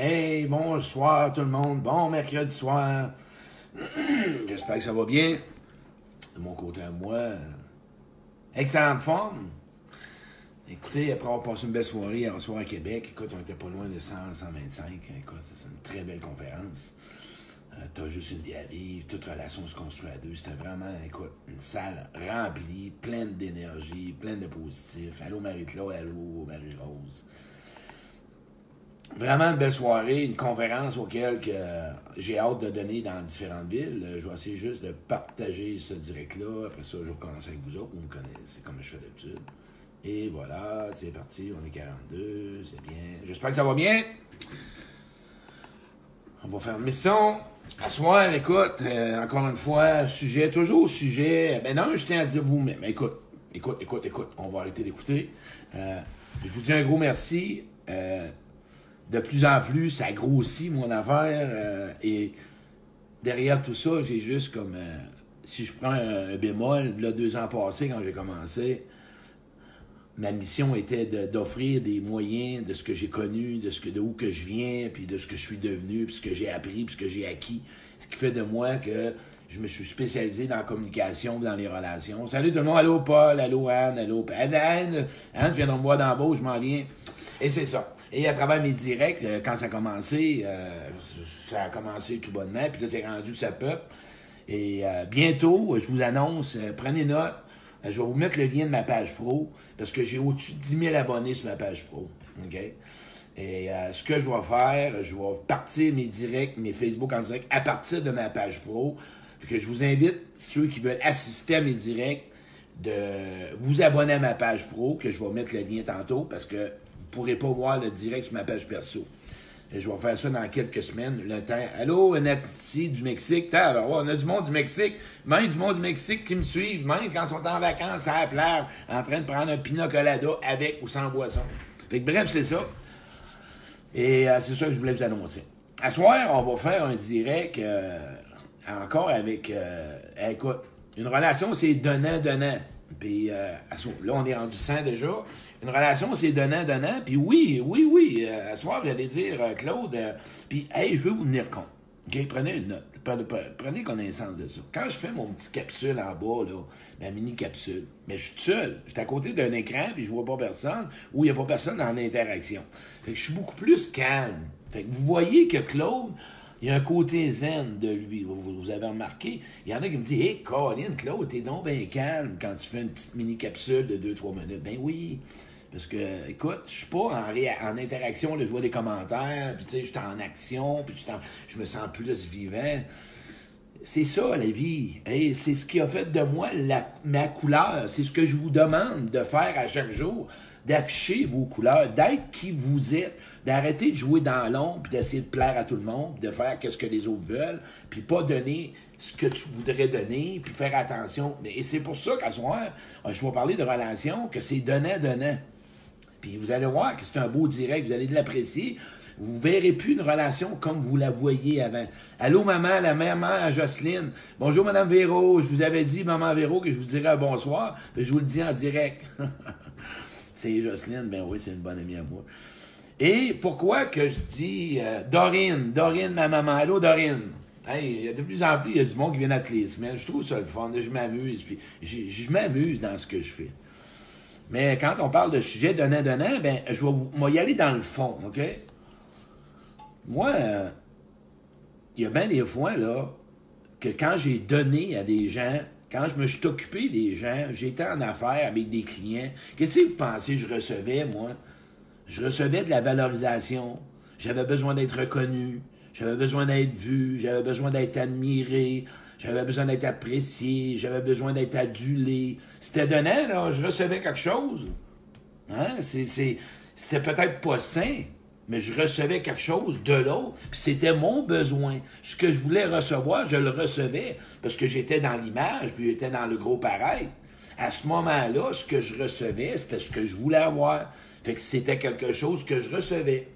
Hey, bonsoir tout le monde. Bon mercredi soir. J'espère que ça va bien. De mon côté à moi, excellente forme. Écoutez, après avoir passé une belle soirée hier soir à Québec, écoute, on était pas loin de 100, 125. Écoute, c'est une très belle conférence. Euh, T'as juste une vie à vivre, toute relation se construit à deux. C'était vraiment, écoute, une salle remplie, pleine d'énergie, pleine de positifs. Allô Marie-Claude, allô Marie-Rose. Vraiment une belle soirée, une conférence auquel que j'ai hâte de donner dans différentes villes. Je vais essayer juste de partager ce direct-là. Après ça, je vais commencer avec vous autres. Vous me connaissez comme je fais d'habitude. Et voilà, c'est parti, on est 42, c'est bien. J'espère que ça va bien. On va faire une mission. À soir, écoute, euh, encore une fois, sujet, toujours sujet. Ben non, je tiens à dire vous-même. Écoute, écoute, écoute, écoute. On va arrêter d'écouter. Euh, je vous dis un gros merci. Euh, de plus en plus, ça grossit mon affaire. euh, et derrière tout ça, j'ai juste comme. euh, si je prends un, bémol, là, deux ans passés, quand j'ai commencé, ma mission était d'offrir des moyens de ce que j'ai connu, de ce que où que je viens, puis de ce que je suis devenu, puis ce que j'ai appris, puis ce que j'ai acquis. Ce qui fait de moi que je me suis spécialisé dans la communication, dans les relations. Salut tout le monde, allô Paul, allô Anne, allô Anne, Anne, viens de me voir je m'en viens. Et c'est ça. Et à travers mes directs, euh, quand ça a commencé, euh, ça a commencé tout bonnement, puis là c'est rendu que ça peuple. Et euh, bientôt, je vous annonce, prenez note, je vais vous mettre le lien de ma page pro, parce que j'ai au-dessus de 10 000 abonnés sur ma page pro. OK? Et ce que je vais faire, je vais partir mes directs, mes Facebook en direct à partir de ma page pro. Fait que je vous invite, ceux qui veulent assister à mes directs, de vous abonner à ma page pro, que je vais mettre le lien tantôt, parce que pourrez pas voir le direct sur ma page perso. Je vais faire ça dans quelques semaines, le temps. Allô, Natiti du Mexique. Ben ouais, on a du monde du Mexique. Même du monde du Mexique qui me suivent, même quand ils sont en vacances à la en train de prendre un pina colada avec ou sans boisson. Fait que bref, c'est ça. Et euh, c'est ça que je voulais vous annoncer. À soir, on va faire un direct euh, encore avec. euh, écoute, une relation, c'est donnant-donnant. Puis euh, là, on est rendu 100 déjà. Une relation, c'est donnant-donnant. Puis oui, oui, oui. à soir, vous allez dire, euh, Claude, euh, puis hey, je veux vous tenir compte. OK? Prenez une note. Prenez, connaissance de ça. Quand je fais mon petit capsule en bas, là, ma mini capsule, mais je suis seul. Je suis à côté d'un écran, puis je vois pas personne, ou il n'y a pas personne en interaction. Fait que je suis beaucoup plus calme. Fait que vous voyez que Claude, il y a un côté zen de lui. Vous, avez remarqué? Il y en a qui me disent Hey, Colin, Claude, t'es donc bien calme quand tu fais une petite mini capsule de 2-3 minutes. Ben oui. Parce que, écoute, je suis pas en, interaction, je vois des commentaires, puis tu sais, je suis en action, puis je me sens plus vivant. C'est ça, la vie. C'est ce qui a fait de moi la- ma couleur. C'est ce que je vous demande de faire à chaque jour, d'afficher vos couleurs, d'être qui vous êtes, d'arrêter de jouer dans l'ombre, puis d'essayer de plaire à tout le monde, de faire qu'est-ce que les autres veulent, puis pas donner ce que tu voudrais donner, puis faire attention. Et c'est pour ça qu'à ce soir, euh, je vais parler de relations, que c'est donnant-donnant. Puis vous allez voir que c'est un beau direct, vous allez l'apprécier. Vous verrez plus une relation comme vous la voyez avant. Allô, maman, la maman à Jocelyne. Bonjour, madame Véro. Je vous avais dit, maman Véro, que je vous dirais un bonsoir. Je vous le dis en direct. c'est Jocelyne. Ben oui, c'est une bonne amie à moi. Et pourquoi que je dis euh, Dorine, Dorine, ma maman. Allô, Dorine. Il y a de plus en plus, il y a du monde qui vient à toutes les semaines. Je trouve ça le fun. Je m'amuse. Puis je m'amuse dans ce que je fais. Mais quand on parle de sujet donnant-donnant, ben, je vais vous- y aller dans le fond, OK? Moi, il y a bien des fois, là, que quand j'ai donné à des gens, quand je me suis occupé des gens, j'étais en affaires avec des clients, qu'est-ce que vous pensez que je recevais, moi? Je recevais de la valorisation, j'avais besoin d'être reconnu, j'avais besoin d'être vu, j'avais besoin d'être admiré, j'avais besoin d'être apprécié, j'avais besoin d'être adulé. C'était donnant, là, je recevais quelque chose. Hein? C'était peut-être pas sain, mais je recevais quelque chose de l'autre, c'était mon besoin. Ce que je voulais recevoir, je le recevais, parce que j'étais dans l'image, puis j'étais dans le gros pareil. À ce moment-là, ce que je recevais, c'était ce que je voulais avoir. Fait que c'était quelque chose que je recevais.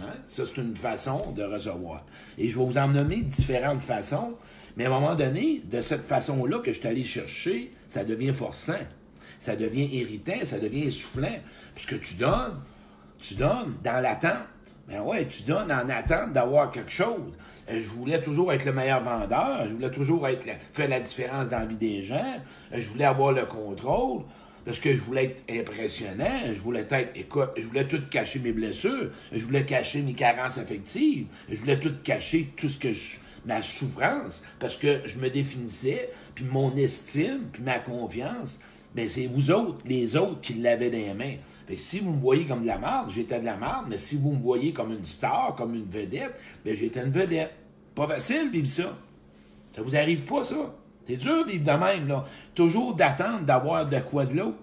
Hein? Ça, c'est une façon de recevoir. Et je vais vous en nommer différentes façons, mais à un moment donné, de cette façon-là que je suis allé chercher, ça devient forçant ça devient irritant, ça devient essoufflant. Puisque tu donnes, Tu donnes dans l'attente. Ben ouais, tu donnes en attente d'avoir quelque chose. Euh, je voulais toujours être le meilleur vendeur. Je voulais toujours être faire la différence dans la vie des gens. Euh, je voulais avoir le contrôle. Parce que je voulais être impressionnant, je voulais être, écoute, je voulais tout cacher mes blessures, je voulais cacher mes carences affectives, je voulais tout cacher tout ce que je, ma souffrance, parce que je me définissais, puis mon estime, puis ma confiance, ben c'est vous autres, les autres, qui l'avaient dans les mains. Fait si vous me voyez comme de la merde, j'étais de la merde, mais si vous me voyez comme une star, comme une vedette, ben j'étais une vedette. Pas facile vivre ça. Ça vous arrive pas, ça? C'est dur vivre de même, là. Toujours d'attendre d'avoir de quoi de l'eau.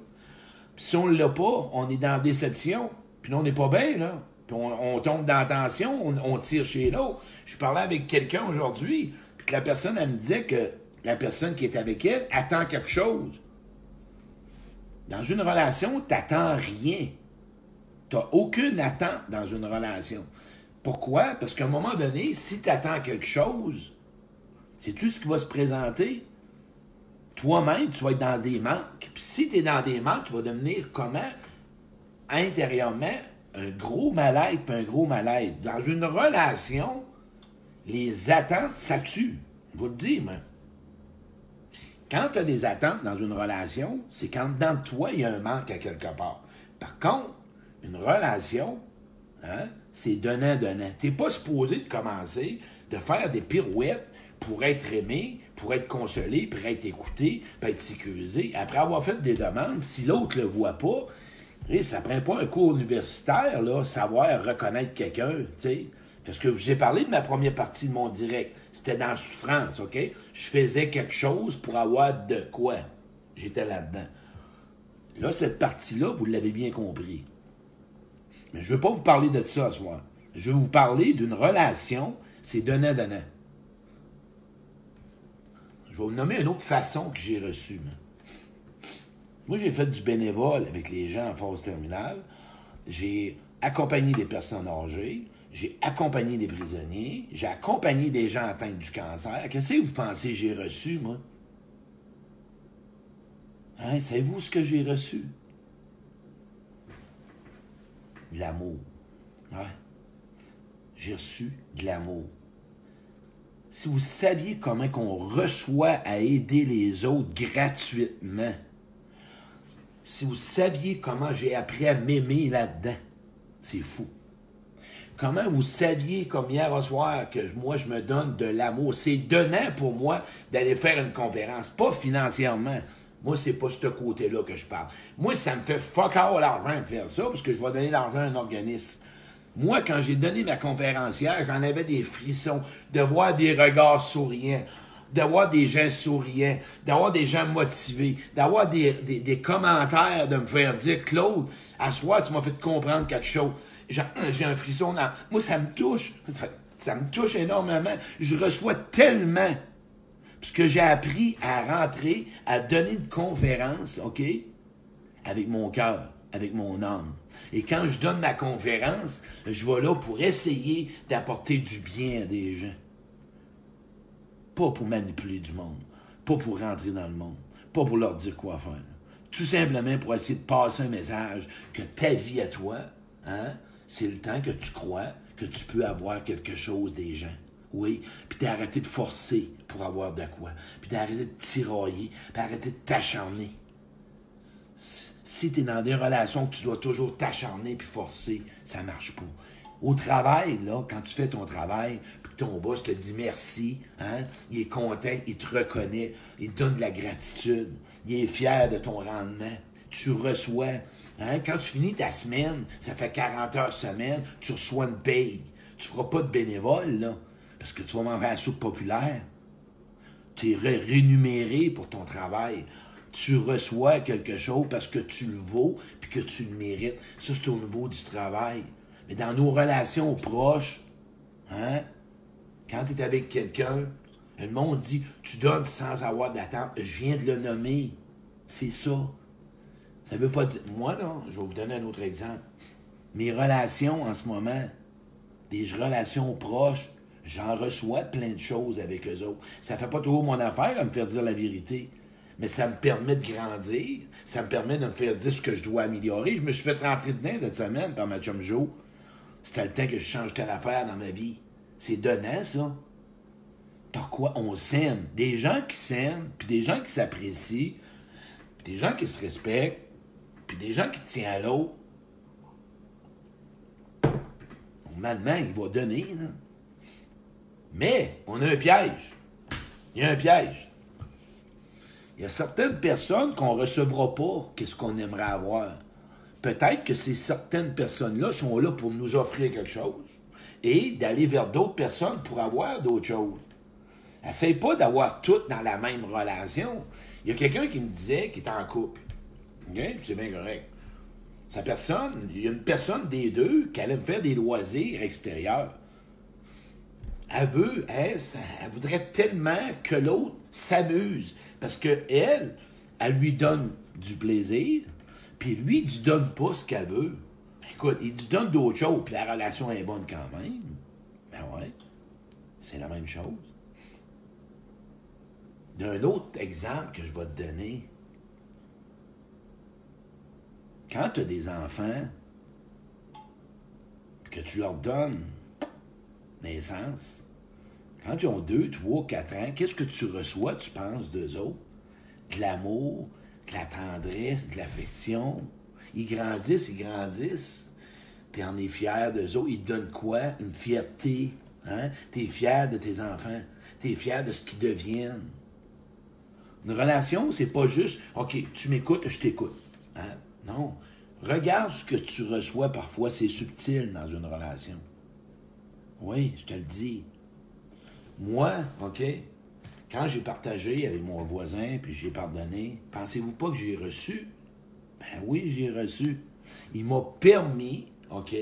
Puis si on l'a pas, on est dans la déception. Puis là, on n'est pas bien, là. Puis on, tombe dans la tension, on, tire chez l'autre. Je parlais avec quelqu'un aujourd'hui, puis que la personne, elle me disait que la personne qui est avec elle attend quelque chose. Dans une relation, t'attends rien. T'as aucune attente dans une relation. Pourquoi? Parce qu'à un moment donné, si tu attends quelque chose, tout ce qui va se présenter? Toi-même, tu vas être dans des manques. Puis si tu es dans des manques, tu vas devenir comment? Intérieurement, un gros mal-être puis un gros malaise. Dans une relation, les attentes, ça tue. Je vous le dis, moi. Quand tu as des attentes dans une relation, c'est quand dans toi, il y a un manque à quelque part. Par contre, une relation, hein, c'est donnant-donnant. Tu n'es pas supposé de commencer de faire des pirouettes pour être aimé, pour être consolé, pour être écouté, pour être sécurisé. Après avoir fait des demandes, si l'autre ne le voit pas, ça prend pas un cours universitaire, là, savoir reconnaître quelqu'un, tu sais. Parce que je vous ai parlé de ma première partie de mon direct. C'était dans la souffrance, OK? Je faisais quelque chose pour avoir de quoi. J'étais là-dedans. Là, cette partie-là, vous l'avez bien compris. Mais je ne veux pas vous parler de ça ce soir. Je veux vous parler d'une relation, c'est donnant-donnant. Je vais vous nommer une autre façon que j'ai reçue. Moi, j'ai fait du bénévole avec les gens en phase terminale. J'ai accompagné des personnes âgées. J'ai accompagné des prisonniers. J'ai accompagné des gens atteints du cancer. Qu'est-ce que vous pensez que j'ai reçu, moi? Hein? Savez-vous ce que j'ai reçu? De l'amour. J'ai reçu de l'amour si vous saviez comment qu'on reçoit à aider les autres gratuitement, si vous saviez comment j'ai appris à m'aimer là-dedans, c'est fou. Comment vous saviez, comme hier au soir, que moi, je me donne de l'amour? C'est donnant pour moi d'aller faire une conférence, pas financièrement. Moi, c'est pas ce côté-là que je parle. Moi, ça me fait fuck all l'argent de faire ça, parce que je vais donner l'argent à un organisme. Moi, quand j'ai donné ma conférencière, j'en avais des frissons de voir des regards souriants, d'avoir des gens souriants, d'avoir des gens motivés, d'avoir des, commentaires, de me faire dire Claude, à soi, tu m'as fait comprendre quelque chose. J'ai un frisson dans. Moi, ça me touche. Ça me touche énormément. Je reçois tellement. Parce que j'ai appris à rentrer, à donner une conférence, OK? Avec mon cœur avec mon âme. Et quand je donne ma conférence, je vais là pour essayer d'apporter du bien à des gens. Pas pour manipuler du monde, pas pour rentrer dans le monde, pas pour leur dire quoi faire. Tout simplement pour essayer de passer un message que ta vie à toi, hein, c'est le temps que tu crois que tu peux avoir quelque chose des gens. Oui, puis d'arrêter de forcer pour avoir de quoi, puis d'arrêter de tirailler, puis d'arrêter de t'acharner si tu es dans des relations que tu dois toujours t'acharner puis forcer, ça marche pas. Au travail, là, quand tu fais ton travail, puis ton boss te dit merci, hein, il est content, il te reconnaît, il te donne de la gratitude, il est fier de ton rendement, tu reçois. Hein, quand tu finis ta semaine, ça fait 40 heures semaine, tu reçois une paye. Tu feras pas de bénévole, là, parce que tu vas manger à la soupe populaire. Tu es rémunéré pour ton travail tu reçois quelque chose parce que tu le vaux puis que tu le mérites. Ça, c'est au niveau du travail. Mais dans nos relations proches, hein, quand tu es avec quelqu'un, le monde dit tu donnes sans avoir d'attente. Je viens de le nommer. C'est ça. Ça veut pas dire. Moi, là, je vais vous donner un autre exemple. Mes relations en ce moment, des relations proches, j'en reçois plein de choses avec eux autres. Ça fait pas toujours mon affaire à me faire dire la vérité. mais ça me permet de grandir. Ça me permet de me faire dire ce que je dois améliorer. Je me suis fait rentrer dedans cette semaine par ma chum Joe. C'était le temps que je change telle affaire dans ma vie. C'est donnant, ça. Pourquoi on s'aime? Des gens qui s'aiment, puis des gens qui s'apprécient, puis des gens qui se respectent, puis des gens qui tiennent à l'autre. Normalement, il va donner. Mais, on a un piège. Il y a un piège. Il y a certaines personnes qu'on ne recevra pas qu'est-ce qu'on aimerait avoir. Peut-être que ces certaines personnes-là sont là pour nous offrir quelque chose et d'aller vers d'autres personnes pour avoir d'autres choses. Essaye pas d'avoir toutes dans la même relation. Il y a quelqu'un qui me disait qu'il est en couple. C'est bien correct. Sa personne, il y a une personne des deux qui allait me faire des loisirs extérieurs. Elle veut, elle, voudrait tellement que l'autre s'amuse. Parce que elle, elle lui donne du plaisir, puis lui, il ne donne pas ce qu'elle veut. Écoute, il lui donne d'autres choses, puis la relation est bonne quand même. Ben ouais, c'est la même chose. D'un autre exemple que je vais te donner, quand tu as des enfants, que tu leur donnes naissance, quand ils ont 2, 3, 4 ans, qu'est-ce que tu reçois, tu penses, d'eux autres? De l'amour, de la tendresse, de l'affection. Ils grandissent, ils grandissent. Tu en es fier d'eux autres. Ils donnent quoi? Une fierté. Hein? Tu es fier de tes enfants. Tu es fier de ce qu'ils deviennent. Une relation, c'est pas juste, OK, tu m'écoutes, je t'écoute. Hein? Non. Regarde ce que tu reçois parfois, c'est subtil dans une relation. Oui, je te le dis. Moi, OK, quand j'ai partagé avec mon voisin, puis j'ai pardonné, pensez-vous pas que j'ai reçu? Ben oui, j'ai reçu. Il m'a permis, OK,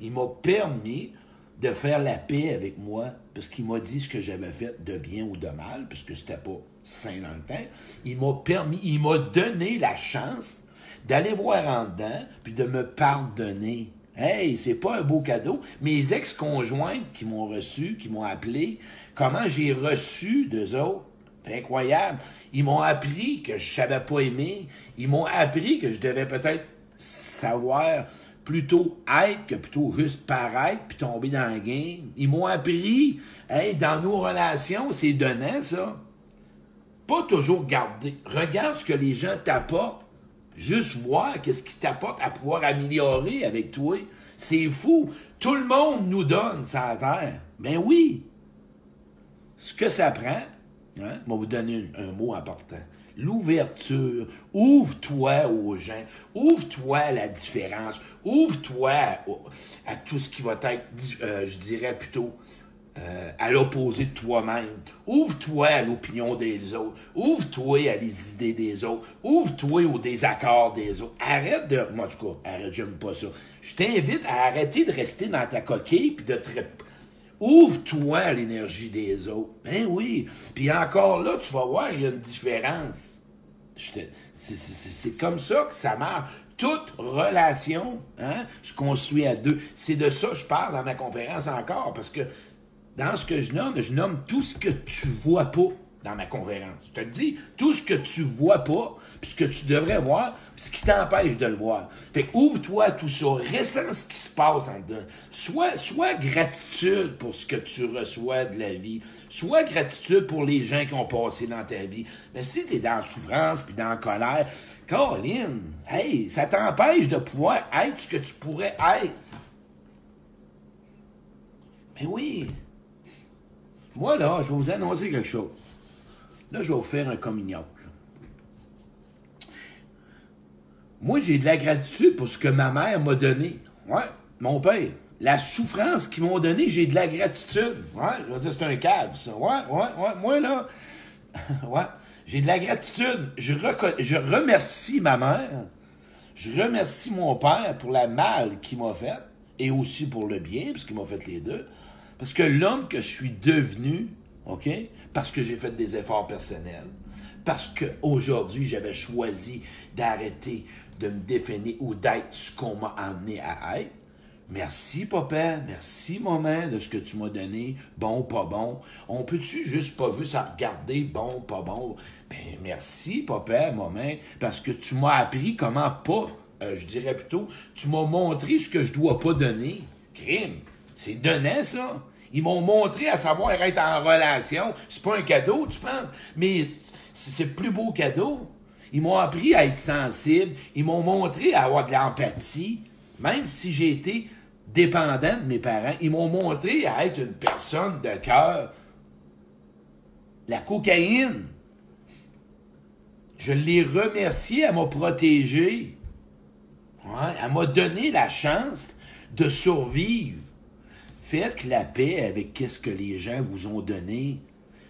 il m'a permis de faire la paix avec moi, parce qu'il m'a dit ce que j'avais fait de bien ou de mal, puisque c'était pas sain dans le temps. Il m'a permis, il m'a donné la chance d'aller voir en dedans, puis de me pardonner. Hey, c'est pas un beau cadeau. Mes ex-conjointes qui m'ont reçu, qui m'ont appelé, comment j'ai reçu d'eux autres, c'est incroyable. Ils m'ont appris que je savais pas aimer. Ils m'ont appris que je devais peut-être savoir plutôt être que plutôt juste paraître puis tomber dans la game. Ils m'ont appris, hey, dans nos relations, c'est donnant, ça. Pas toujours garder. Regarde ce que les gens t'apportent Juste voir qu'est-ce qui t'apporte à pouvoir améliorer avec toi. C'est fou. Tout le monde nous donne ça terre. Ben oui. Ce que ça prend, hein, je vais vous donner un, mot important. L'ouverture. Ouvre-toi aux gens. Ouvre-toi à la différence. Ouvre-toi à, tout ce qui va être, euh, je dirais plutôt, euh, à l'opposé de toi-même. Ouvre-toi à l'opinion des autres. Ouvre-toi à les idées des autres. Ouvre-toi au désaccord des autres. Arrête de... Moi, en tout cas, arrête, j'aime pas ça. Je t'invite à arrêter de rester dans ta coquille puis de te... Ouvre-toi à l'énergie des autres. Ben oui. Puis encore là, tu vas voir, il y a une différence. C'est comme ça que ça marche. Toute relation hein, se construit à deux. C'est de ça que je parle dans ma conférence encore, parce que dans ce que je nomme, je nomme tout ce que tu vois pas dans ma conférence. Je te dis, tout ce que tu vois pas, puis ce que tu devrais voir, puis ce qui t'empêche de le voir. Fait ouvre-toi tout ça, ressens ce qui se passe en dedans. Sois gratitude pour ce que tu reçois de la vie. Sois gratitude pour les gens qui ont passé dans ta vie. Mais si tu es dans la souffrance puis dans la colère, Caroline, hey, ça t'empêche de pouvoir être ce que tu pourrais être. Mais oui, moi, là, je vais vous annoncer quelque chose. Là, je vais vous faire un coming Moi, j'ai de la gratitude pour ce que ma mère m'a donné. Ouais, mon père. La souffrance qu'ils m'ont donné, j'ai de la gratitude. Ouais, je vais dire, c'est un câble, ça. Ouais, ouais, ouais. Moi, là, ouais, j'ai de la gratitude. Je, je remercie ma mère. Je remercie mon père pour la mal qu'il m'a fait et aussi pour le bien, parce qu'il m'a fait les deux. Parce que l'homme que je suis devenu, OK, parce que j'ai fait des efforts personnels, parce qu'aujourd'hui, j'avais choisi d'arrêter de me définir ou d'être ce qu'on m'a amené à être, Merci, papa. Merci, maman, de ce que tu m'as donné. Bon, pas bon. On peut-tu juste pas juste regarder bon, pas bon? Ben, merci, papa, maman, parce que tu m'as appris comment pas, euh, je dirais plutôt, tu m'as montré ce que je dois pas donner. Crime. C'est donnant, ça. Ils m'ont montré à savoir être en relation. C'est pas un cadeau, tu penses? Mais c'est le plus beau cadeau. Ils m'ont appris à être sensible. Ils m'ont montré à avoir de l'empathie. Même si j'ai été dépendant de mes parents, ils m'ont montré à être une personne de cœur. La cocaïne, je l'ai remercié, elle m'a protégé. elle m'a donné la chance de survivre. Faites la paix avec ce que les gens vous ont donné.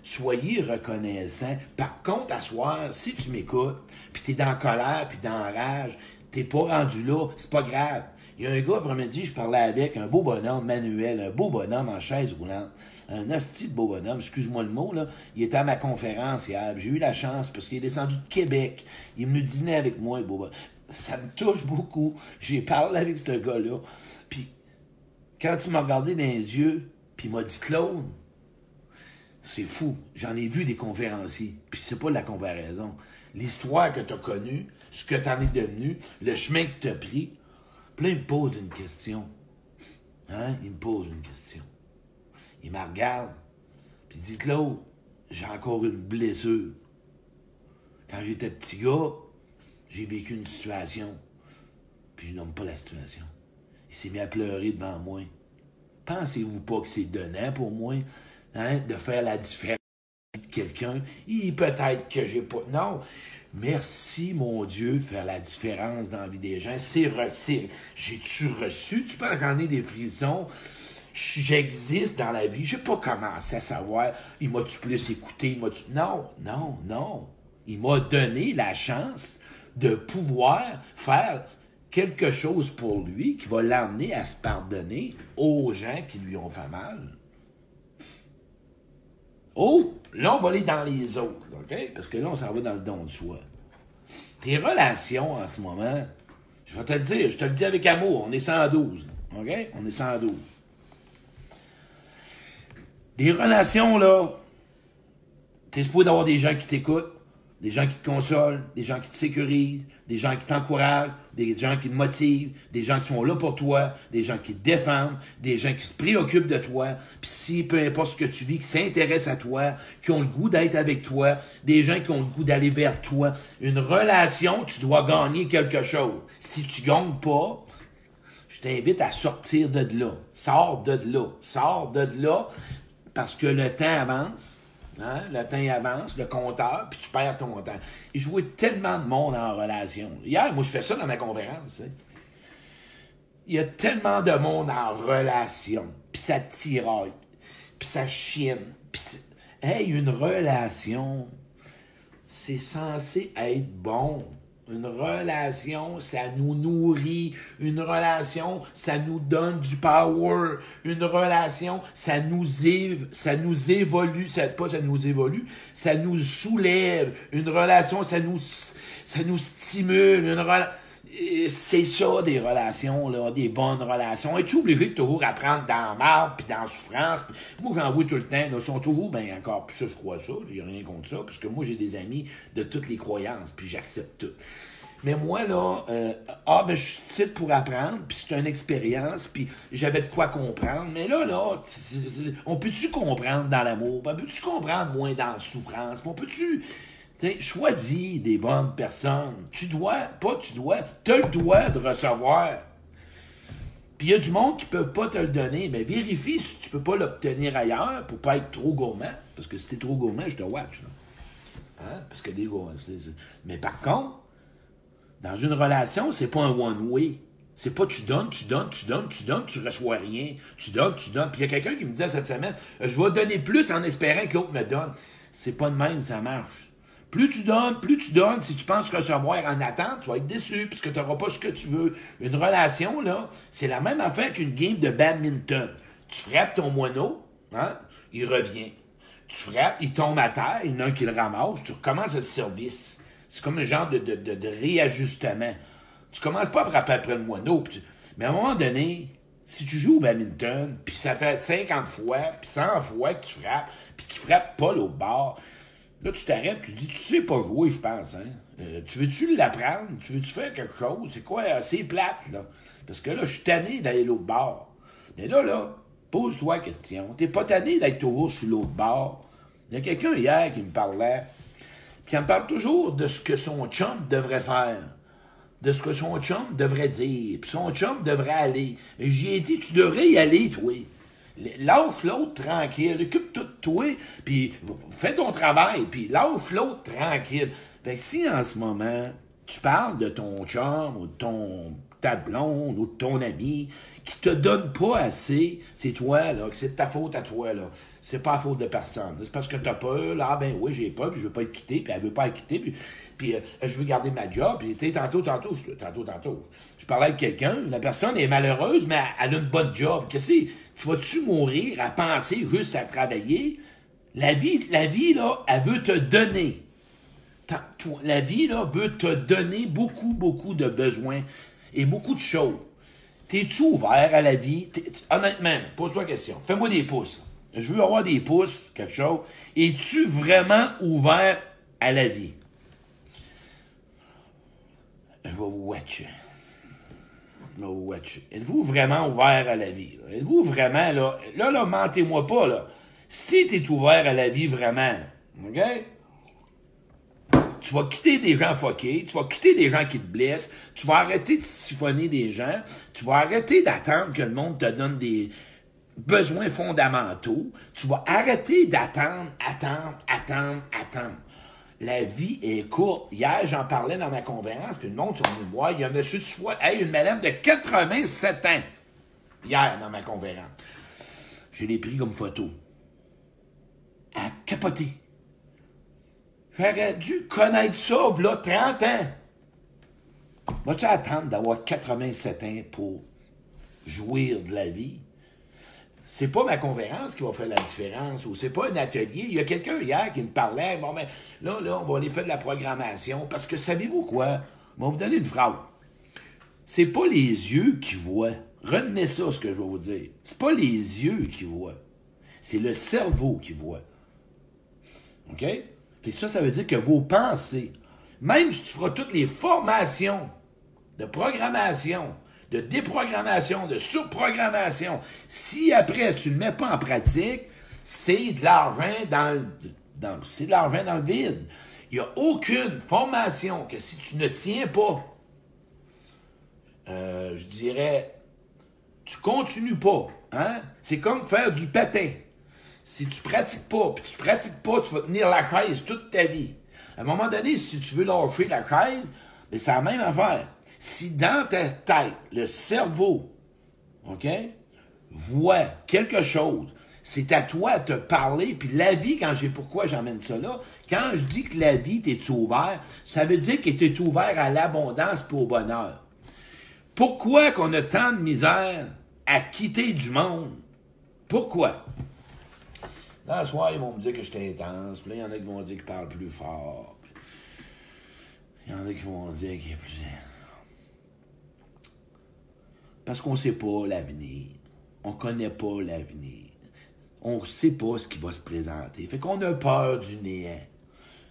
Soyez reconnaissants. Par contre, à soir, si tu m'écoutes, puis t'es dans colère, puis dans rage, t'es pas rendu là, c'est pas grave. Il y a un gars, après-midi, je parlais avec, un beau bonhomme, Manuel, un beau bonhomme en chaise roulante. Un hostie de beau bonhomme, excuse-moi le mot, là. Il était à ma conférence hier. J'ai eu la chance parce qu'il est descendu de Québec. Il me dîner avec moi, le beau bonhomme. Ça me touche beaucoup. J'ai parlé avec ce gars-là. Puis, quand il m'a regardé dans les yeux, puis il m'a dit Claude, c'est fou. J'en ai vu des conférenciers. Puis c'est pas la comparaison. L'histoire que tu as connue, ce que tu en es devenu, le chemin que tu as pris, puis là, il me pose une question. Hein? Il me pose une question. Il me regarde, puis il dit Claude, j'ai encore une blessure. Quand j'étais petit gars, j'ai vécu une situation, puis je nomme pas la situation. Il s'est mis à pleurer devant moi. Pensez-vous pas que c'est donnant pour moi hein, de faire la différence de quelqu'un? Peut-être que j'ai pas. Non. Merci, mon Dieu, de faire la différence dans la vie des gens. C'est reçu. J'ai-tu reçu? Tu peux en des frissons? J'existe dans la vie. J'ai pas commencé à savoir, il m'a-tu plus écouté? Il tu Non, non, non. Il m'a donné la chance de pouvoir faire quelque chose pour lui qui va l'amener à se pardonner aux gens qui lui ont fait mal. Oh, là, on va aller dans les autres, OK? Parce que là, on s'en va dans le don de soi. Tes relations en ce moment, je vais te le dire, je te le dis avec amour, on est 112, OK? On est 112. Des relations, là, t'es supposé d'avoir des gens qui t'écoutent, des gens qui te consolent, des gens qui te sécurisent, des gens qui t'encouragent, des gens qui te motivent, des gens qui sont là pour toi, des gens qui te défendent, des gens qui se préoccupent de toi, puis si peu importe ce que tu vis, qui s'intéressent à toi, qui ont le goût d'être avec toi, des gens qui ont le goût d'aller vers toi. Une relation, tu dois gagner quelque chose. Si tu gagnes pas, je t'invite à sortir de là. Sors de là. Sors de là parce que le temps avance Hein? Le temps avance, le compteur, puis tu perds ton temps. Il jouait tellement de monde en relation. Hier, moi, je fais ça dans ma conférence. Il y a tellement de monde en relation, puis ça tiraille, puis ça chienne. Hey, une relation, c'est censé être bon. Une relation, ça nous nourrit. Une relation, ça nous donne du power. Une relation, ça nous, ça nous évolue. Ça, pas ça nous évolue, ça nous soulève. Une relation, ça nous, ça nous stimule. Une c'est ça, des relations, là, des bonnes relations. Es-tu obligé de toujours apprendre dans mal, puis dans souffrance? moi, j'en vois tout le temps. Là, sont toujours, ben encore, puis ça, je crois ça. Il n'y a rien contre ça, parce que moi, j'ai des amis de toutes les croyances, puis j'accepte tout. Mais moi, là, euh, ah, ben, je suis titre pour apprendre, puis c'est une expérience, puis j'avais de quoi comprendre. Mais là, là, on peut-tu comprendre dans l'amour? On peut-tu comprendre moins dans la souffrance? On peut-tu choisis des bonnes personnes. Tu dois, pas tu dois, as le droit de recevoir. Puis il y a du monde qui ne peuvent pas te le donner. Mais vérifie si tu peux pas l'obtenir ailleurs pour pas être trop gourmand. Parce que si tu es trop gourmand, je te watch. Hein? Parce que des gourmands. Mais par contre, dans une relation, c'est pas un one-way. C'est pas tu donnes, tu donnes, tu donnes, tu donnes, tu reçois rien. Tu donnes, tu donnes. Puis il y a quelqu'un qui me disait cette semaine, je vais donner plus en espérant que l'autre me donne. C'est pas de même, ça marche. Plus tu donnes, plus tu donnes. Si tu penses recevoir en attente, tu vas être déçu puisque tu n'auras pas ce que tu veux. Une relation, là, c'est la même affaire qu'une game de badminton. Tu frappes ton moineau, hein, il revient. Tu frappes, il tombe à terre, il y en a un qui le ramasse, tu recommences le service. C'est comme un genre de, de, réajustement. Tu commences pas à frapper après le moineau. mais à un moment donné, Si tu joues au badminton, puis ça fait 50 fois, puis 100 fois que tu frappes, puis qu'il frappe pas l'autre bord, là, tu t'arrêtes, tu dis, tu sais pas jouer, je pense, hein? Euh, tu veux-tu l'apprendre? Tu veux-tu faire quelque chose? C'est quoi? C'est plate, là? Parce que là, je suis tanné d'aller l'autre bord. Mais là, là, pose-toi la question. T'es pas tanné d'être toujours sur l'autre bord. Il y a quelqu'un hier qui me parlait, qui me parle toujours de ce que son chum devrait faire de ce que son chum devrait dire. Puis son chum devrait aller. J'ai dit, tu devrais y aller, toi. Lâche l'autre tranquille. Occupe-toi de toi. Puis fais ton travail. Puis lâche l'autre tranquille. Que si en ce moment, tu parles de ton chum ou de ton ta blonde ou de ton ami qui te donne pas assez, c'est toi, là, c'est ta faute à toi, là. C'est pas la faute de personne. C'est parce que t'as peur, ah ben oui, j'ai peur, puis je veux pas être quitté, puis elle veut pas être quittée, puis, puis euh, je veux garder ma job, puis tu tantôt, tantôt, je, tantôt, tantôt, je parlais avec quelqu'un, la personne est malheureuse, mais elle a une bonne job. Qu'est-ce que Tu vas-tu mourir à penser juste à travailler? La vie, la vie, là, elle veut te donner. La vie, là, veut te donner beaucoup, beaucoup de besoins et beaucoup de choses. T'es-tu ouvert à la vie? Honnêtement, pose-toi la question. Fais-moi des pouces. Je veux avoir des pouces, quelque chose. Es-tu vraiment ouvert à la vie? Je vais vous watcher. Je vais vous watcher. Êtes-vous vraiment ouvert à la vie? Êtes-vous vraiment, là, là, là, mentez-moi pas, là. Si tu es ouvert à la vie vraiment, OK? Tu vas quitter des gens foqués, tu vas quitter des gens qui te blessent, tu vas arrêter de siphonner des gens, tu vas arrêter d'attendre que le monde te donne des besoins fondamentaux, tu vas arrêter d'attendre, attendre, attendre, attendre. La vie est courte. Hier, j'en parlais dans ma conférence, puis le monde sur me voir, il y a un monsieur de soi, hey, une madame de 87 ans, hier, dans ma conférence. Je l'ai pris comme photo. À capoter. J'aurais dû connaître ça, là, 30 ans. Vas-tu attendre d'avoir 87 ans pour jouir de la vie? C'est pas ma conférence qui va faire la différence, ou c'est pas un atelier. Il y a quelqu'un hier qui me parlait, bon, ben, là, là, on va aller faire de la programmation, parce que savez-vous quoi? Je vais vous donner une phrase. C'est pas les yeux qui voient. Retenez ça, ce que je vais vous dire. C'est pas les yeux qui voient. C'est le cerveau qui voit. OK? Et ça, ça veut dire que vos pensées, même si tu feras toutes les formations de programmation, de déprogrammation, de surprogrammation, si après tu ne le mets pas en pratique, c'est de l'argent dans le, c'est de dans le vide. Il n'y a aucune formation que si tu ne tiens pas, euh, je dirais, tu continues pas. Hein? C'est comme faire du patin si tu pratiques pas, puis tu pratiques pas, tu vas tenir la chaise toute ta vie. À un moment donné, si tu veux lâcher la chaise, ben, c'est la même affaire. Si dans ta tête, le cerveau, OK, voit quelque chose, c'est à toi de te parler, puis la vie, quand j'ai pourquoi j'emmène ça là, quand je dis que la vie, t'es ouvert, ça veut dire que t'es ouvert à l'abondance pour au bonheur. Pourquoi qu'on a tant de misère à quitter du monde? Pourquoi? Là, ce soir, ils vont me dire que j'étais intense. Puis là, il y en a qui vont dire qu'il parle plus fort. Il y en a qui vont dire qu'il est plus. Parce qu'on ne sait pas l'avenir. On ne connaît pas l'avenir. On ne sait pas ce qui va se présenter. Fait qu'on a peur du néant.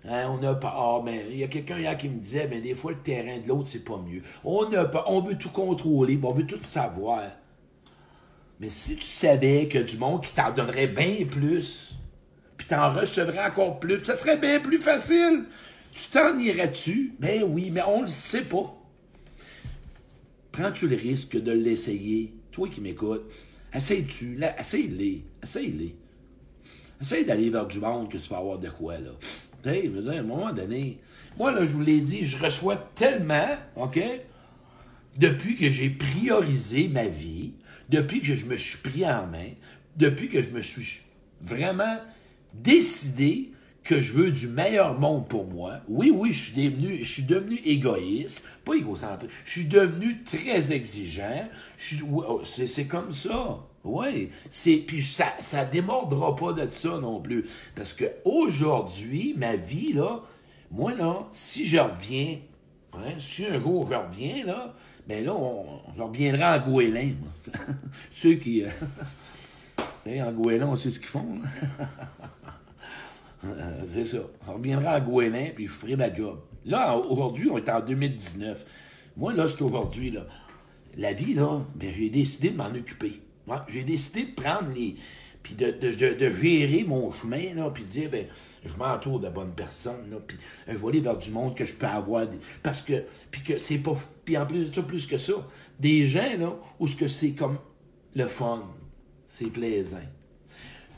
Hein, on a peur. Ah, mais il y a quelqu'un hier qui me disait, mais des fois, le terrain de l'autre, c'est pas mieux. On a peur. On veut tout contrôler, on veut tout savoir. Mais si tu savais que du monde qui t'en donnerait bien plus, puis t'en recevrais encore plus, ça serait bien plus facile. Tu t'en irais-tu? Ben oui, mais on le sait pas. Prends-tu le risque de l'essayer? Toi qui m'écoutes, essaye-tu? Essaye-les. Essaye-les. Essaye d'aller vers du monde que tu vas avoir de quoi, là. Tu sais, à un moment donné, moi, là, je vous l'ai dit, je reçois tellement, OK, depuis que j'ai priorisé ma vie, depuis que je me suis pris en main, depuis que je me suis vraiment décidé que je veux du meilleur monde pour moi. Oui, oui, je suis devenu, égoïste, pas égocentrique. Je suis devenu très exigeant. Oh, c'est comme ça. Oui, c'est puis ça ça démordra pas de ça non plus parce que aujourd'hui ma vie là, moi là, si je reviens, hein, si un jour je reviens là, ben là, on, reviendra en goélin. Ceux qui... euh, hey, en goélin, on sait ce qu'ils font. Euh, c'est ça. On reviendra à Gouelin, puis je ferai ma job. Là, aujourd'hui, on est en 2019. Moi, là, c'est aujourd'hui. La vie, là, ben, j'ai décidé de m'en occuper. J'ai décidé de prendre les... Puis de, gérer mon chemin, là, puis de dire, ben, je m'entoure de bonnes personnes, là, puis euh, je vais aller vers du monde que je peux avoir. des- Parce que... Puis que c'est pas... Puis en plus de ça, plus que ça, des gens, là, où ce que c'est comme le fun, c'est plaisant.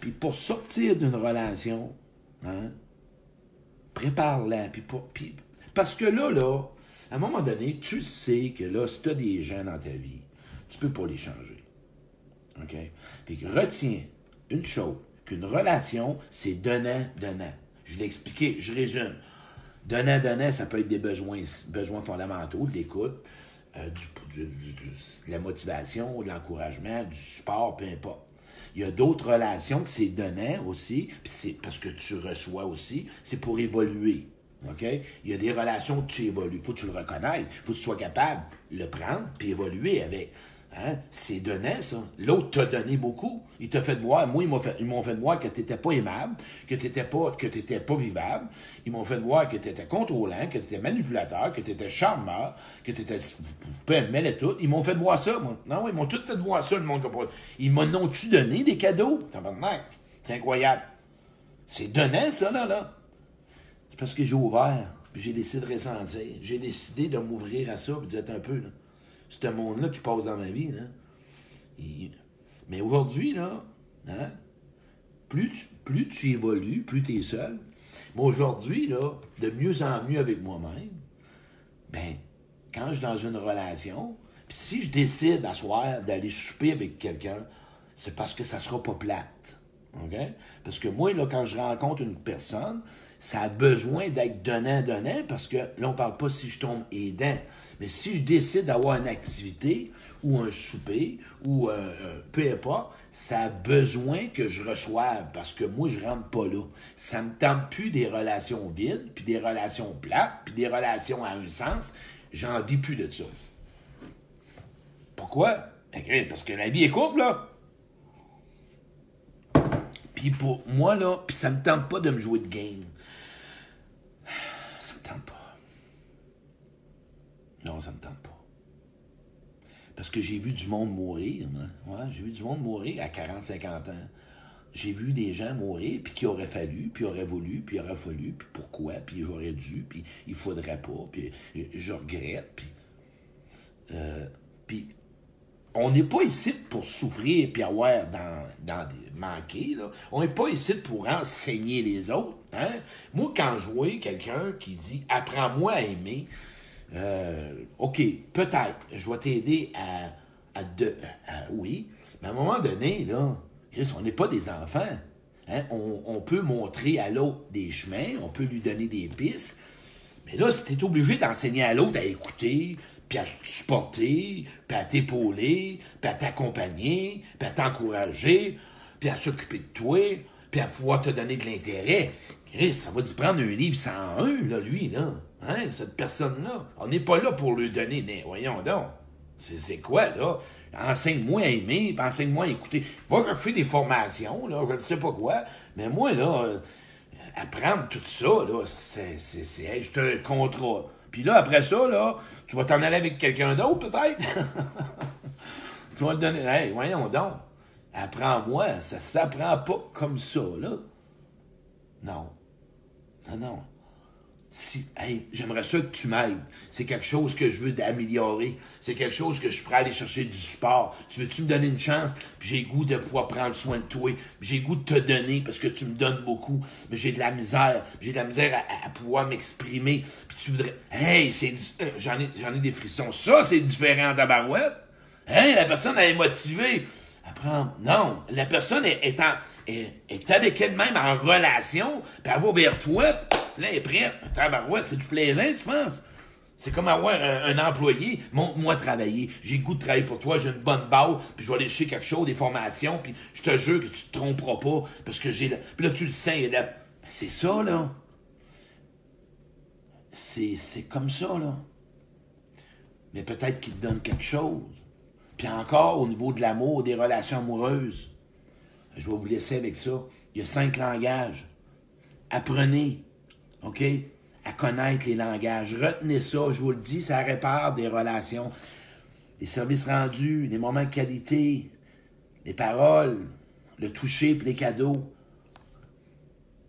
Puis pour sortir d'une relation, hein, prépare-la. Puis pour- puis- parce que là, là, à un moment donné, tu sais que là, si tu as des gens dans ta vie, tu peux pas les changer. OK? Que retiens une chose, qu'une relation, c'est donnant-donnant. Je l'ai expliqué, je résume. Donnant-donnant, ça peut être des besoins, besoins fondamentaux, de l'écoute, euh, de la motivation, de l'encouragement, du support, peu importe. Il y a d'autres relations que c'est donnant aussi, c'est parce que tu reçois aussi, c'est pour évoluer. Il y a des relations que tu évolues. Il faut que tu le reconnaisses. Il faut que tu sois capable de le prendre puis évoluer avec. Hein? C'est donnant, ça. L'autre t'a donné beaucoup. Il t'a fait voir, moi, ils m'ont fait, ils m'ont fait voir que tu n'étais pas aimable, que tu n'étais pas, que t'étais pas vivable. Ils m'ont fait voir que tu étais contrôlant, que tu étais manipulateur, que tu étais charmeur, que tu étais peu mêlé tout. Ils m'ont fait voir ça, moi. Non, ils m'ont tout fait voir ça, le monde. Ils m'en ont-tu donné des cadeaux? C'est incroyable. C'est donnant, ça, là, là. C'est parce que j'ai ouvert, puis j'ai décidé de ressentir. J'ai décidé de m'ouvrir à ça, puis de dire un peu, là. C'est un monde-là qui passe dans ma vie, là. Mais aujourd'hui, là, hein, plus tu, plus tu évolues, plus tu es seul. Mais aujourd'hui, là, de mieux en mieux avec moi-même, ben, quand je suis dans une relation, puis si je décide à d'aller souper avec quelqu'un, c'est parce que ça sera pas plate. OK? Parce que moi, là, quand je rencontre une personne, ça a besoin d'être donnant-donnant parce que là, on parle pas si je tombe aidant. Mais si je décide d'avoir une activité ou un souper ou euh, euh, peu importe, ça a besoin que je reçoive parce que moi, je rentre pas là. Ça me tente plus des relations vides, puis des relations plates, puis des relations à un sens. J'en vis plus de ça. Pourquoi? Ben, Parce que la vie est courte, là. Puis pour moi, là, puis ça me tente pas de me jouer de game. Ça me tente pas. Non, ça me tente pas. Parce que j'ai vu du monde mourir. Ouais, j'ai vu du monde mourir à 40, 50 ans. J'ai vu des gens mourir, puis qui auraient fallu, puis auraient voulu, puis aurait fallu, puis pourquoi, puis j'aurais dû, puis il faudrait pas, puis je regrette, puis... euh, puis on n'est pas ici pour souffrir puis avoir dans, des manquer. Là. On n'est pas ici pour enseigner les autres. Hein? Moi, quand je vois quelqu'un qui dit Apprends-moi à aimer, euh, OK, peut-être, je vais t'aider à, à, de- Oui, mais à un moment donné, là, on n'est pas des enfants. Hein? On, on peut montrer à l'autre des chemins, on peut lui donner des pistes. Mais là, si t'es obligé d'enseigner à l'autre à écouter, puis à te supporter, puis à t'épauler, puis à t'accompagner, puis à t'encourager, puis à s'occuper de toi, puis à pouvoir te donner de l'intérêt, Chris, ça va lui prendre un livre 101, là, lui, là. Hein, cette personne-là. On n'est pas là pour lui donner. Voyons donc. C'est quoi, là? Enseigne-moi à aimer, enseigne-moi à écouter. Va chercher des formations, là, je ne sais pas quoi. Mais moi, là, euh, apprendre tout ça, là, c'est un contrat. Puis là, après ça, là, tu vas t'en aller avec quelqu'un d'autre, peut-être? tu vas te donner, hey, voyons donc. Apprends-moi, ça s'apprend pas comme ça, là. Non. Non, non. Si, hey, j'aimerais ça que tu m'aides. C'est quelque chose que je veux améliorer. C'est quelque chose que je suis prêt à aller chercher du support. Tu veux-tu me donner une chance? J'ai goût de pouvoir prendre soin de toi. J'ai le goût de te donner parce que tu me donnes beaucoup. Mais j'ai de la misère. J'ai de la misère à, pouvoir m'exprimer. Puis tu voudrais. Hey, c'est. euh, J'en ai, j'en ai des frissons. Ça, c'est différent ta barouette. Hein, la personne, elle est motivée. Apprendre. Non, la personne est, en- est, est avec elle-même en relation, puis elle va vers toi, est prête. Tabarouette, c'est du plaisant, tu penses? C'est comme avoir un, employé. Montre-moi travailler. J'ai le goût de travailler pour toi, j'ai une bonne balle, puis je vais aller chercher quelque chose, des formations, puis je te jure que tu te tromperas pas, parce que j'ai... la- Puis là, tu le sens, la- C'est ça, là. C'est c'est comme ça, là. mais peut-être qu'il te donne quelque chose. Puis encore, au niveau de l'amour, des relations amoureuses, je vais vous laisser avec ça. Il y a cinq langages. Apprenez, OK, à connaître les langages. Retenez ça, je vous le dis, ça répare des relations. Les services rendus, les moments de qualité, les paroles, le toucher puis les cadeaux.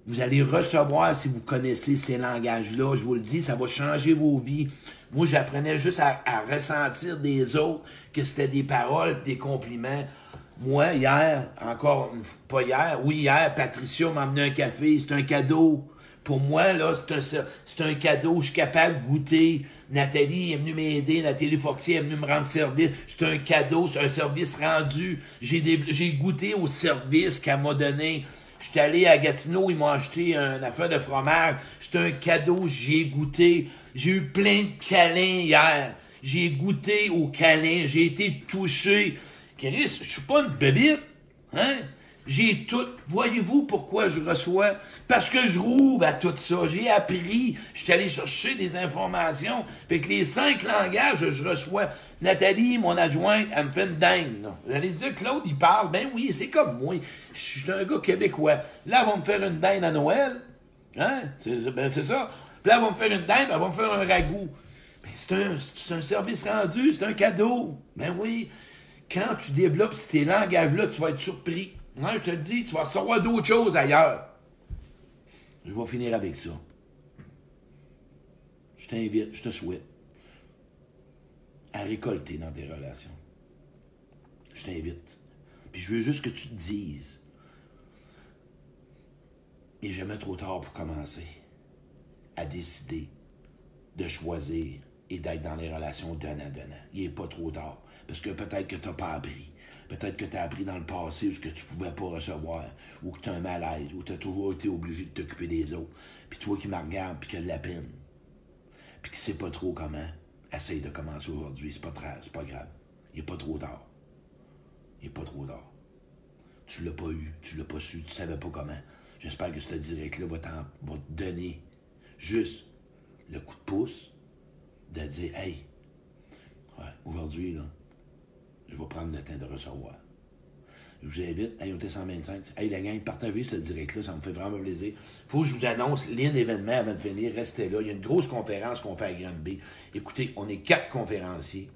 Vous allez recevoir si vous connaissez ces langages-là. Je vous le dis, ça va changer vos vies. Moi, j'apprenais juste à, ressentir des autres que c'était des paroles, des compliments. Moi, hier, encore, pas hier, oui, hier, Patricia m'a amené un café, c'est un cadeau. Pour moi, là, c'est un, cadeau, je suis capable de goûter. Nathalie est venue m'aider, Nathalie Fortier est venue me rendre service. C'est un cadeau, c'est un service rendu. J'ai, j'ai goûté au service qu'elle m'a donné. J'étais allé à Gatineau, ils m'ont acheté une affaire de fromage. C'est un cadeau, j'y ai goûté. J'ai eu plein de câlins hier. J'ai goûté au câlin, j'ai été touché. Chris, je suis pas une bébite, hein? J'ai tout. Voyez-vous pourquoi je reçois? Parce que je rouvre à tout ça. J'ai appris. Je suis allé chercher des informations. Fait que les cinq langages, je reçois. Nathalie, mon adjointe, elle me fait une dingue. Vous allez dire, Claude, il parle. Ben oui, c'est comme moi. Je suis un gars québécois. Là, elle va me faire une dinde à Noël. Hein? C'est ben, ça. Puis là, elle va me faire une dinde, elle va me faire un ragoût. Ben, c'est un, un service rendu, c'est un cadeau. Ben oui. Quand tu développes ces langages-là, tu vas être surpris. Moi, je te le dis, tu vas savoir d'autres choses ailleurs. Je vais finir avec ça. Je t'invite, je te souhaite à récolter dans tes relations. Je t'invite. Puis je veux juste que tu te dises, il n'est jamais trop tard pour commencer à décider de choisir et d'être dans les relations donnant-donnant. Il n'est pas trop tard. Parce que peut-être que tu n'as pas appris. Peut-être que tu as appris dans le passé où ce que tu pouvais pas recevoir, ou que tu as un malaise, ou tu as toujours été obligé de t'occuper des autres. Puis toi qui me regardes, puis qui as de la peine, puis qui sais pas trop comment, essaye de commencer aujourd'hui. C'est pas pas grave. Il n'est pas trop tard. Il n'est pas trop tard. Tu l'as pas eu, tu l'as pas su, tu savais pas comment. J'espère que ce direct-là va, va te donner juste le coup de pouce de dire Hey, aujourd'hui, là, je vais prendre le temps de recevoir. Je vous invite à IoT 125. Hey, la gang, partagez ce direct-là, ça me fait vraiment plaisir. faut que je vous annonce l'événement avant de venir. Restez là. Il y a une grosse conférence qu'on fait à Granby. Écoutez, on est quatre conférenciers.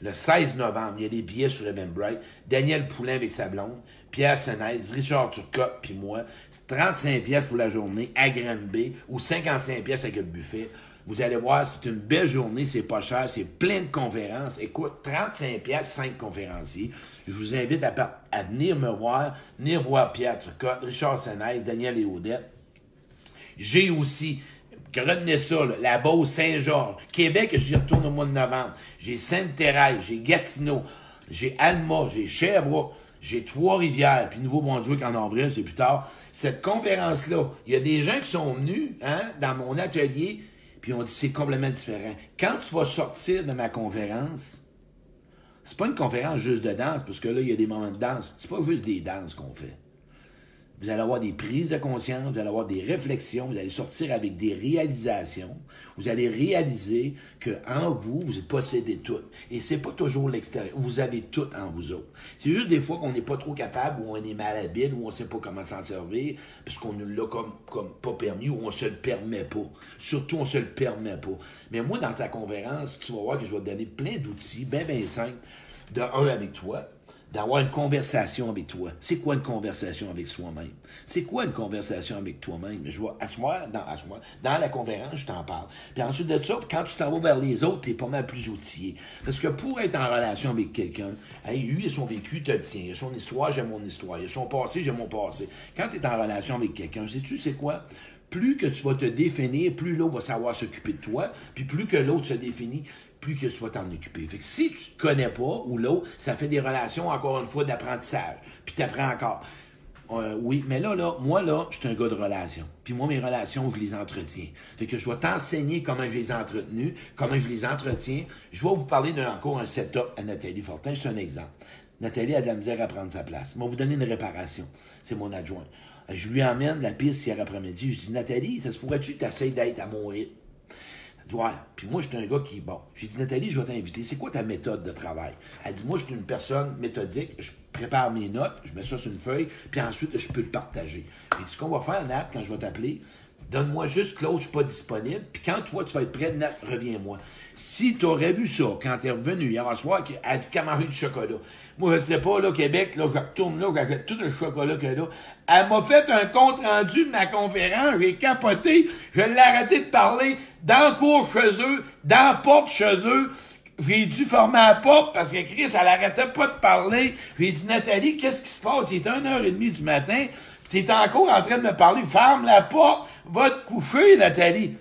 Le 16 novembre, il y a des billets sur Eventbrite. Daniel Poulain avec sa blonde, Pierre Senez, Richard Turcotte, puis moi. 35 pièces pour la journée à Granby ou 55 pièces avec le buffet. Vous allez voir, c'est une belle journée, c'est pas cher, c'est plein de conférences. Écoute, 35 pièces, 5 conférenciers. Je vous invite à, venir me voir, venir voir Pierre Turcotte, Richard Senez, Daniel et Odette. J'ai aussi, retenez ça, la Beauce Saint-Georges, Québec, j'y retourne au mois de novembre. J'ai Sainte-Thérèse, j'ai Gatineau, j'ai Alma, j'ai Sherbrooke, j'ai Trois-Rivières, puis Nouveau-Brunswick en avril, c'est plus tard. Cette conférence-là, il y a des gens qui sont venus hein, dans mon atelier, puis on dit c'est complètement différent. Quand tu vas sortir de ma conférence, c'est pas une conférence juste de danse, parce que là, il y a des moments de danse. C'est pas juste des danses qu'on fait. Vous allez avoir des prises de conscience, vous allez avoir des réflexions, vous allez sortir avec des réalisations. Vous allez réaliser que en vous, vous possédez tout. Et c'est pas toujours l'extérieur. Vous avez tout en vous autres. C'est juste des fois qu'on n'est pas trop capable, ou on est malhabile, ou on sait pas comment s'en servir, parce qu'on nous l'a comme, comme pas permis, ou on se le permet pas. Surtout, on se le permet pas. Mais moi, dans ta conférence, tu vas voir que je vais te donner plein d'outils, bien, bien simples, de un avec toi, d'avoir une conversation avec toi. C'est quoi une conversation avec soi-même? C'est quoi une conversation avec toi-même? Je vois, à soir, dans, à dans la conférence, je t'en parle. Puis ensuite de ça, quand tu t'en vas vers les autres, t'es pas mal plus outillé. Parce que pour être en relation avec quelqu'un, hey, lui, il a son vécu, te le. Il a son histoire, j'ai mon histoire. Il a son passé, j'ai mon passé. Quand tu es en relation avec quelqu'un, sais-tu, c'est quoi? Plus que tu vas te définir, plus l'autre va savoir s'occuper de toi, puis plus que l'autre se définit, plus que tu vas t'en occuper. Fait que si tu te connais pas, ou l'autre, ça fait des relations, encore une fois, d'apprentissage. Puis tu apprends encore. Euh, oui, mais là, là, moi, là, je suis un gars de relations. Puis moi, mes relations, je les entretiens. Fait que je vais t'enseigner comment je les ai entretenues, comment je les entretiens. Je vais vous parler d'un encore un setup à Nathalie Fortin. C'est un exemple. Nathalie a de la misère à prendre sa place. Vais vous donner une réparation. C'est mon adjoint. Euh, je lui emmène la piste hier après-midi. Je dis, Nathalie, ça se pourrait-tu que tu d'être à mon rythme? Ouais. Puis moi, j'étais un gars qui, bon, j'ai dit, Nathalie, je vais t'inviter. C'est quoi ta méthode de travail? Elle dit, moi, je suis une personne méthodique. Je prépare mes notes, je mets ça sur une feuille, puis ensuite, je peux le partager. J'ai dit, ce qu'on va faire, Nat, quand je vais t'appeler, donne-moi juste Claude, je suis pas disponible. Puis quand toi, tu vas être prêt, Nat, reviens-moi. Si tu aurais vu ça quand tu es revenu hier soir, elle dit qu'elle m'a du chocolat. Moi, je sais pas, là, Québec, là, je retourne là, j'achète tout le chocolat qu'elle a. Elle m'a fait un compte rendu de ma conférence, j'ai capoté, je l'ai arrêté de parler dans le cours chez eux, dans la porte chez eux. J'ai dû former la porte parce que Chris, elle arrêtait pas de parler. J'ai dit, Nathalie, qu'est-ce qui se passe? Il est 1h30 du matin. Tu es encore en train de me parler. Ferme la porte. Va te coucher, Nathalie.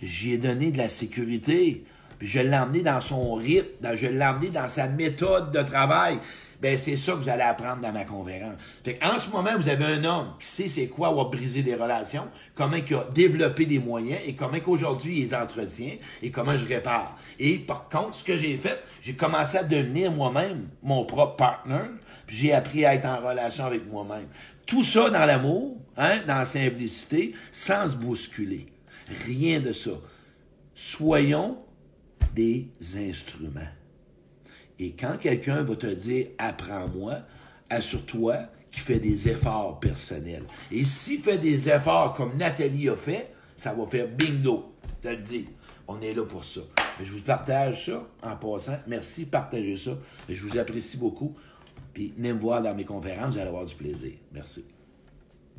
J'y ai donné de la sécurité. Je l'ai emmené dans son rythme, je l'ai emmené dans sa méthode de travail. Ben, c'est ça que vous allez apprendre dans ma conférence. Fait en ce moment, vous avez un homme qui sait c'est quoi avoir brisé des relations, comment il a développé des moyens et comment qu'aujourd'hui il les entretient et comment je répare. Et par contre, ce que j'ai fait, j'ai commencé à devenir moi-même mon propre partner, puis j'ai appris à être en relation avec moi-même. Tout ça dans l'amour, hein, dans la simplicité, sans se bousculer. Rien de ça. Soyons des instruments. Et quand quelqu'un va te dire apprends-moi, assure-toi qu'il fait des efforts personnels. Et s'il fait des efforts comme Nathalie a fait, ça va faire bingo. Je te le dis. On est là pour ça. je vous partage ça en passant. Merci, partagez ça. Je vous apprécie beaucoup. Puis venez me voir dans mes conférences, vous allez avoir du plaisir. Merci.